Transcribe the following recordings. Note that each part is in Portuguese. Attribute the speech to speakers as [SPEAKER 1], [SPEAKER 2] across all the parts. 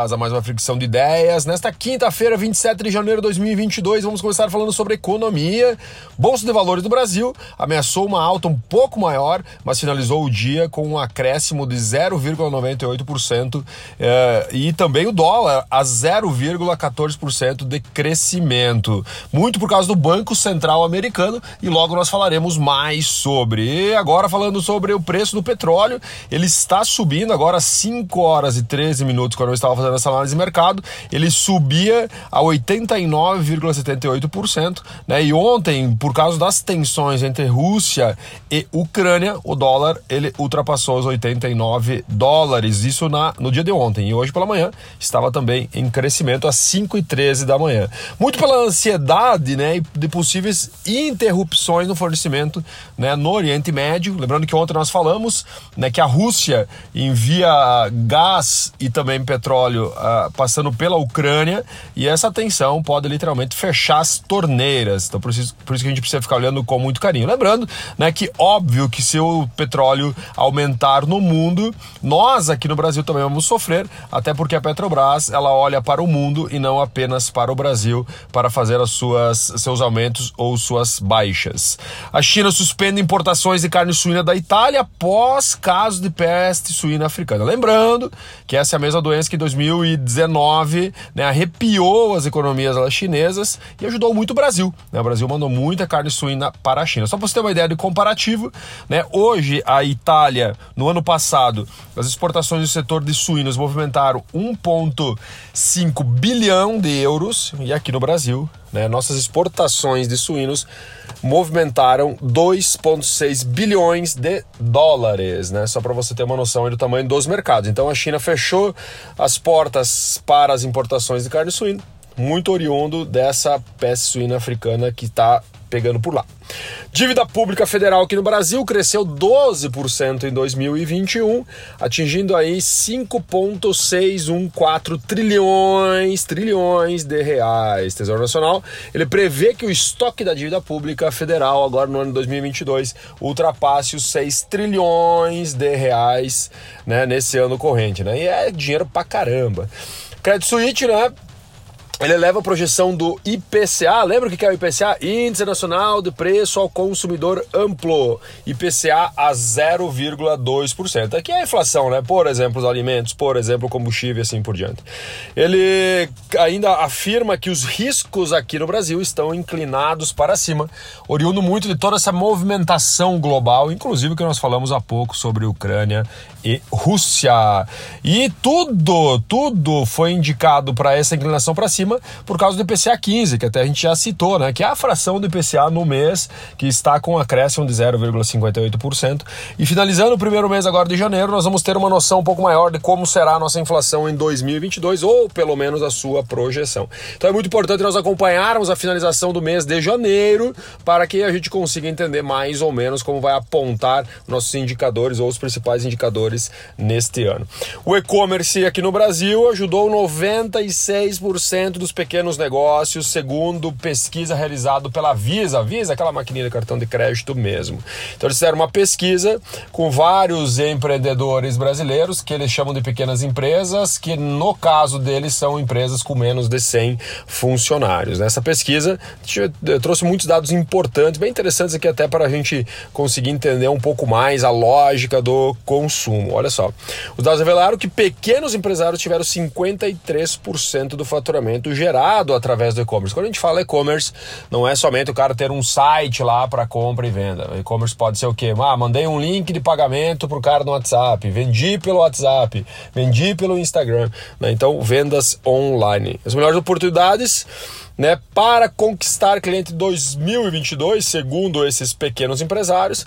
[SPEAKER 1] bem-vindas a mais uma fricção de ideias. Nesta quinta-feira, 27 de janeiro de 2022, vamos começar falando sobre economia. Bolsa de Valores do Brasil ameaçou uma alta um pouco maior, mas finalizou o dia com um acréscimo de 0,98% eh, e também o dólar a 0,14% de crescimento. Muito por causa do Banco Central Americano e logo nós falaremos mais sobre. E agora falando sobre o preço do petróleo, ele está subindo agora 5 horas e 13 minutos, quando eu estava fazendo essa análise de mercado, ele subia a 89,78%, né? E ontem, por causa das tensões entre Rússia e Ucrânia, o dólar ele ultrapassou os 89 dólares, isso na, no dia de ontem. E hoje pela manhã estava também em crescimento às 5 e 13 da manhã. Muito pela ansiedade, né, de possíveis interrupções no fornecimento, né, no Oriente Médio. Lembrando que ontem nós falamos, né, que a Rússia envia gás e também petróleo uh, passando pela Ucrânia e essa tensão pode literalmente fechar as torneiras. Então por isso, por isso que a gente precisa ficar olhando com muito carinho. Lembrando né, que óbvio que se o petróleo aumentar no mundo, nós aqui no Brasil também vamos sofrer, até porque a Petrobras ela olha para o mundo e não apenas para o Brasil para fazer as suas, seus aumentos ou suas baixas. A China suspende importações de carne suína da Itália após caso de peste suína africana. Lembrando que essa é a mesma doença que em 2019 né, arrepiou as economias chinesas e ajudou muito o Brasil. Né? O Brasil mandou muita carne suína para a China. Só para você ter uma ideia de comparativo, né, hoje a Itália, no ano passado, as exportações do setor de suínos movimentaram 1,5 bilhão de euros e aqui no Brasil né, nossas exportações de suínos movimentaram 2,6 bilhões de dólares, né? Só para você ter uma noção do tamanho dos mercados. Então a China fechou as portas para as importações de carne suína, muito oriundo dessa peste suína africana que está pegando por lá. Dívida pública federal aqui no Brasil cresceu 12% em 2021, atingindo aí 5.614 trilhões, trilhões de reais. Tesouro Nacional, ele prevê que o estoque da dívida pública federal agora no ano 2022 ultrapasse os 6 trilhões de reais, né, nesse ano corrente, né? E é dinheiro pra caramba. Credit Suisse, né, ele leva a projeção do IPCA. Lembra o que é o IPCA? Índice Nacional de Preço ao Consumidor Amplo. IPCA a 0,2%. Aqui é a inflação, né? Por exemplo, os alimentos, por exemplo, o combustível e assim por diante. Ele ainda afirma que os riscos aqui no Brasil estão inclinados para cima, oriundo muito de toda essa movimentação global, inclusive que nós falamos há pouco sobre Ucrânia e Rússia. E tudo, tudo foi indicado para essa inclinação para cima por causa do IPCA 15, que até a gente já citou, né? Que é a fração do IPCA no mês, que está com acréscimo de 0,58%. E finalizando o primeiro mês agora de janeiro, nós vamos ter uma noção um pouco maior de como será a nossa inflação em 2022, ou pelo menos a sua projeção. Então é muito importante nós acompanharmos a finalização do mês de janeiro, para que a gente consiga entender mais ou menos como vai apontar nossos indicadores ou os principais indicadores neste ano. O e-commerce aqui no Brasil ajudou 96% dos pequenos negócios, segundo pesquisa realizada pela Visa. Visa, aquela maquininha de cartão de crédito mesmo. Então eles fizeram uma pesquisa com vários empreendedores brasileiros, que eles chamam de pequenas empresas, que no caso deles são empresas com menos de 100 funcionários. Nessa pesquisa trouxe muitos dados importantes, bem interessantes aqui até para a gente conseguir entender um pouco mais a lógica do consumo. Olha só. Os dados revelaram que pequenos empresários tiveram 53% do faturamento gerado através do e-commerce. Quando a gente fala e-commerce, não é somente o cara ter um site lá para compra e venda. E-commerce pode ser o quê? Ah, mandei um link de pagamento pro cara no WhatsApp, vendi pelo WhatsApp, vendi pelo Instagram. Né? Então, vendas online. As melhores oportunidades né, para conquistar cliente 2022, segundo esses pequenos empresários.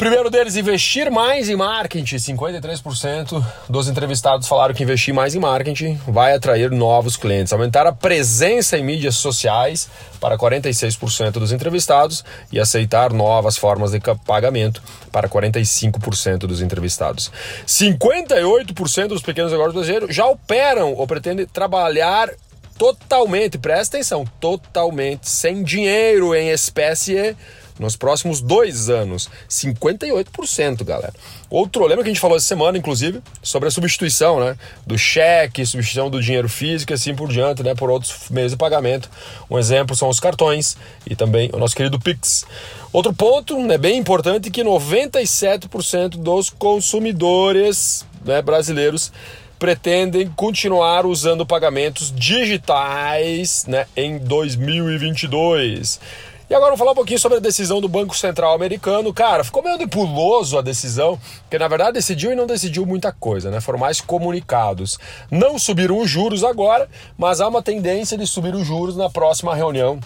[SPEAKER 1] Primeiro deles, investir mais em marketing. 53% dos entrevistados falaram que investir mais em marketing vai atrair novos clientes. Aumentar a presença em mídias sociais para 46% dos entrevistados e aceitar novas formas de pagamento para 45% dos entrevistados. 58% dos pequenos negócios brasileiros já operam ou pretendem trabalhar totalmente, presta atenção, totalmente sem dinheiro em espécie nos próximos dois anos. 58%, galera. Outro, lembra que a gente falou essa semana, inclusive, sobre a substituição, né? Do cheque, substituição do dinheiro físico e assim por diante, né? Por outros meios de pagamento. Um exemplo são os cartões e também o nosso querido Pix. Outro ponto, né, bem importante, que 97% dos consumidores né, brasileiros pretendem continuar usando pagamentos digitais né, em 2022. E agora vamos falar um pouquinho sobre a decisão do Banco Central americano. Cara, ficou meio nebuloso a decisão, porque na verdade decidiu e não decidiu muita coisa, né? Foram mais comunicados. Não subiram os juros agora, mas há uma tendência de subir os juros na próxima reunião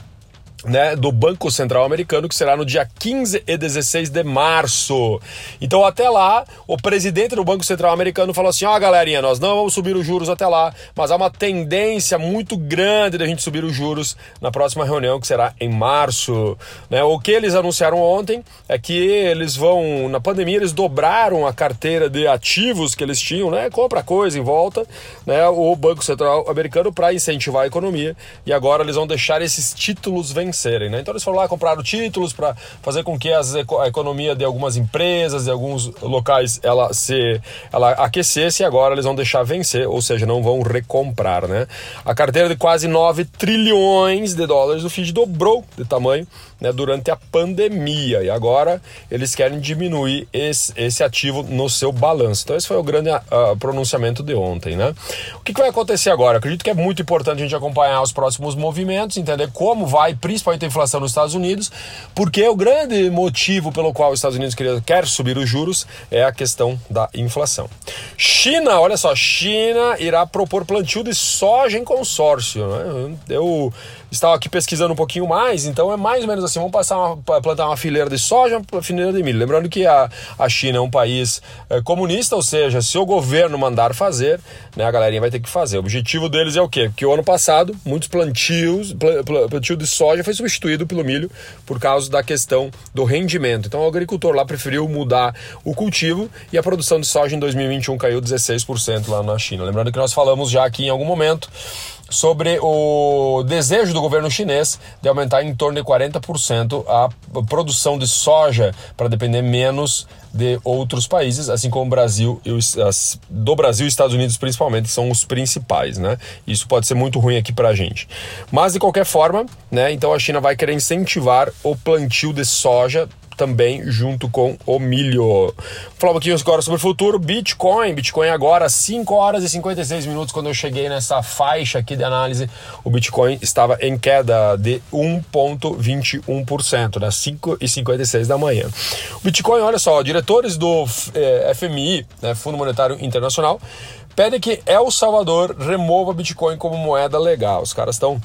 [SPEAKER 1] né, do Banco Central Americano, que será no dia 15 e 16 de março. Então, até lá, o presidente do Banco Central Americano falou assim: ó, oh, galerinha, nós não vamos subir os juros até lá, mas há uma tendência muito grande de a gente subir os juros na próxima reunião, que será em março. Né? O que eles anunciaram ontem é que eles vão, na pandemia, eles dobraram a carteira de ativos que eles tinham, né? Compra coisa em volta, né? O Banco Central Americano para incentivar a economia e agora eles vão deixar esses títulos vencer vencerem. Né? Então eles foram lá, compraram títulos para fazer com que as, a economia de algumas empresas, de alguns locais, ela se ela aquecesse e agora eles vão deixar vencer, ou seja, não vão recomprar. Né? A carteira de quase 9 trilhões de dólares do FID dobrou de tamanho né, durante a pandemia e agora eles querem diminuir esse, esse ativo no seu balanço. Então esse foi o grande uh, pronunciamento de ontem. Né? O que, que vai acontecer agora? Acredito que é muito importante a gente acompanhar os próximos movimentos, entender como vai, principalmente principalmente a inflação nos Estados Unidos, porque o grande motivo pelo qual os Estados Unidos quer subir os juros é a questão da inflação. China, olha só, China irá propor plantio de soja em consórcio. Né? Eu estava aqui pesquisando um pouquinho mais, então é mais ou menos assim: vamos passar uma, plantar uma fileira de soja, uma fileira de milho. Lembrando que a, a China é um país é, comunista, ou seja, se o governo mandar fazer, né, a galerinha vai ter que fazer. O objetivo deles é o quê? Porque o ano passado, muitos plantios, plantio de soja foi substituído pelo milho por causa da questão do rendimento. Então o agricultor lá preferiu mudar o cultivo e a produção de soja em 2021 caiu 16% lá na China. Lembrando que nós falamos já aqui em algum momento sobre o desejo do governo chinês de aumentar em torno de 40% a produção de soja para depender menos de outros países, assim como o Brasil e os, as, do Brasil e Estados Unidos principalmente, são os principais, né? Isso pode ser muito ruim aqui para a gente. Mas de qualquer forma, né? Então a China vai querer incentivar o plantio de soja também junto com o milho. Falar um pouquinho agora sobre o futuro. Bitcoin. Bitcoin agora, 5 horas e 56 minutos. Quando eu cheguei nessa faixa aqui de análise, o Bitcoin estava em queda de 1,21%, né? 5 e 56 da manhã. O Bitcoin, olha só, diretores do eh, FMI, né, Fundo Monetário Internacional, pedem que El Salvador remova Bitcoin como moeda legal. Os caras estão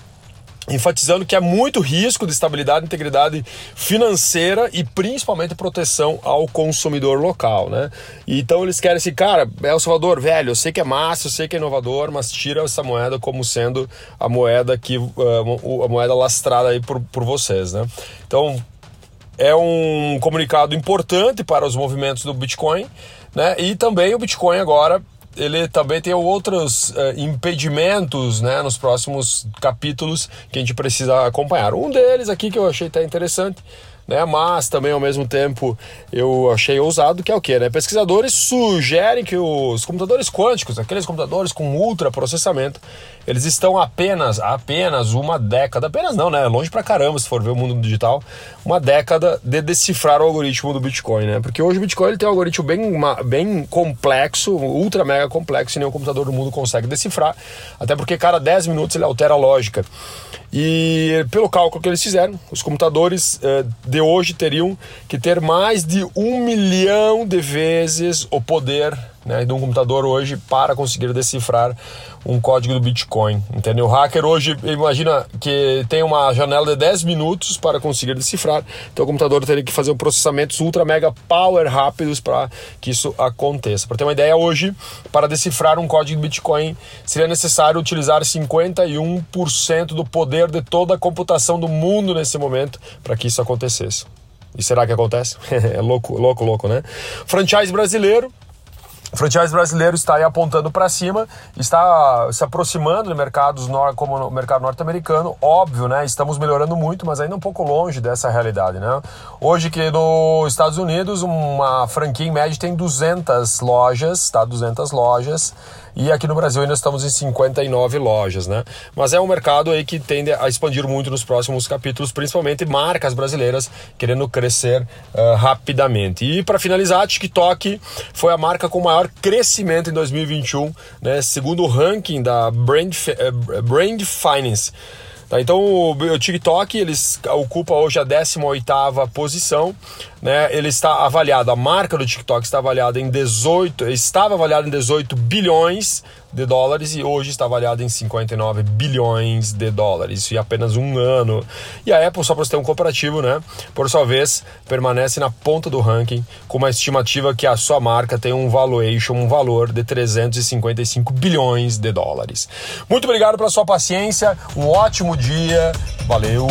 [SPEAKER 1] enfatizando que há muito risco de estabilidade integridade financeira e principalmente proteção ao consumidor local, né? então eles querem assim, cara, El Salvador, velho, eu sei que é massa, eu sei que é inovador, mas tira essa moeda como sendo a moeda que uh, a moeda lastrada aí por, por vocês, né? Então é um comunicado importante para os movimentos do Bitcoin, né? E também o Bitcoin agora ele também tem outros uh, impedimentos né, nos próximos capítulos que a gente precisa acompanhar. Um deles aqui que eu achei até interessante né? Mas também ao mesmo tempo eu achei ousado que é o que, né? Pesquisadores sugerem que os computadores quânticos, aqueles computadores com ultra processamento, eles estão apenas apenas uma década, apenas não, né? Longe pra caramba se for ver o mundo digital, uma década de decifrar o algoritmo do Bitcoin, né? Porque hoje o Bitcoin ele tem um algoritmo bem bem complexo, ultra mega complexo, e nenhum computador do mundo consegue decifrar, até porque cada 10 minutos ele altera a lógica. E pelo cálculo que eles fizeram, os computadores eh, de hoje teriam que ter mais de um milhão de vezes o poder né, de um computador hoje para conseguir decifrar um código do Bitcoin. Entendeu? O hacker hoje, imagina que tem uma janela de 10 minutos para conseguir decifrar, então o computador teria que fazer um processamentos ultra mega power rápidos para que isso aconteça. Para ter uma ideia, hoje, para decifrar um código do Bitcoin, seria necessário utilizar 51% do poder de toda a computação do mundo nesse momento para que isso acontecesse. E será que acontece? é louco, louco, louco, né? Franchise brasileiro o franchise brasileiro está aí apontando para cima, está se aproximando de mercados como o mercado norte-americano. Óbvio, né? Estamos melhorando muito, mas ainda um pouco longe dessa realidade, né? Hoje que nos Estados Unidos uma franquia em média tem 200 lojas, tá? 200 lojas. E aqui no Brasil ainda estamos em 59 lojas, né? Mas é um mercado aí que tende a expandir muito nos próximos capítulos, principalmente marcas brasileiras querendo crescer uh, rapidamente. E para finalizar, TikTok foi a marca com maior crescimento em 2021, né? Segundo o ranking da Brand, uh, Brand Finance. Tá, então o, TikTok eles ocupa hoje a 18ª posição, né? Ele está avaliado, a marca do TikTok está avaliada em 18, estava avaliada em 18 bilhões de dólares e hoje está avaliada em 59 bilhões de dólares, isso em apenas um ano. E a Apple, só para você ter um comparativo, né? Por sua vez, permanece na ponta do ranking com uma estimativa que a sua marca tem um valuation, um valor de 355 bilhões de dólares. Muito obrigado pela sua paciência, um ótimo dia, valeu!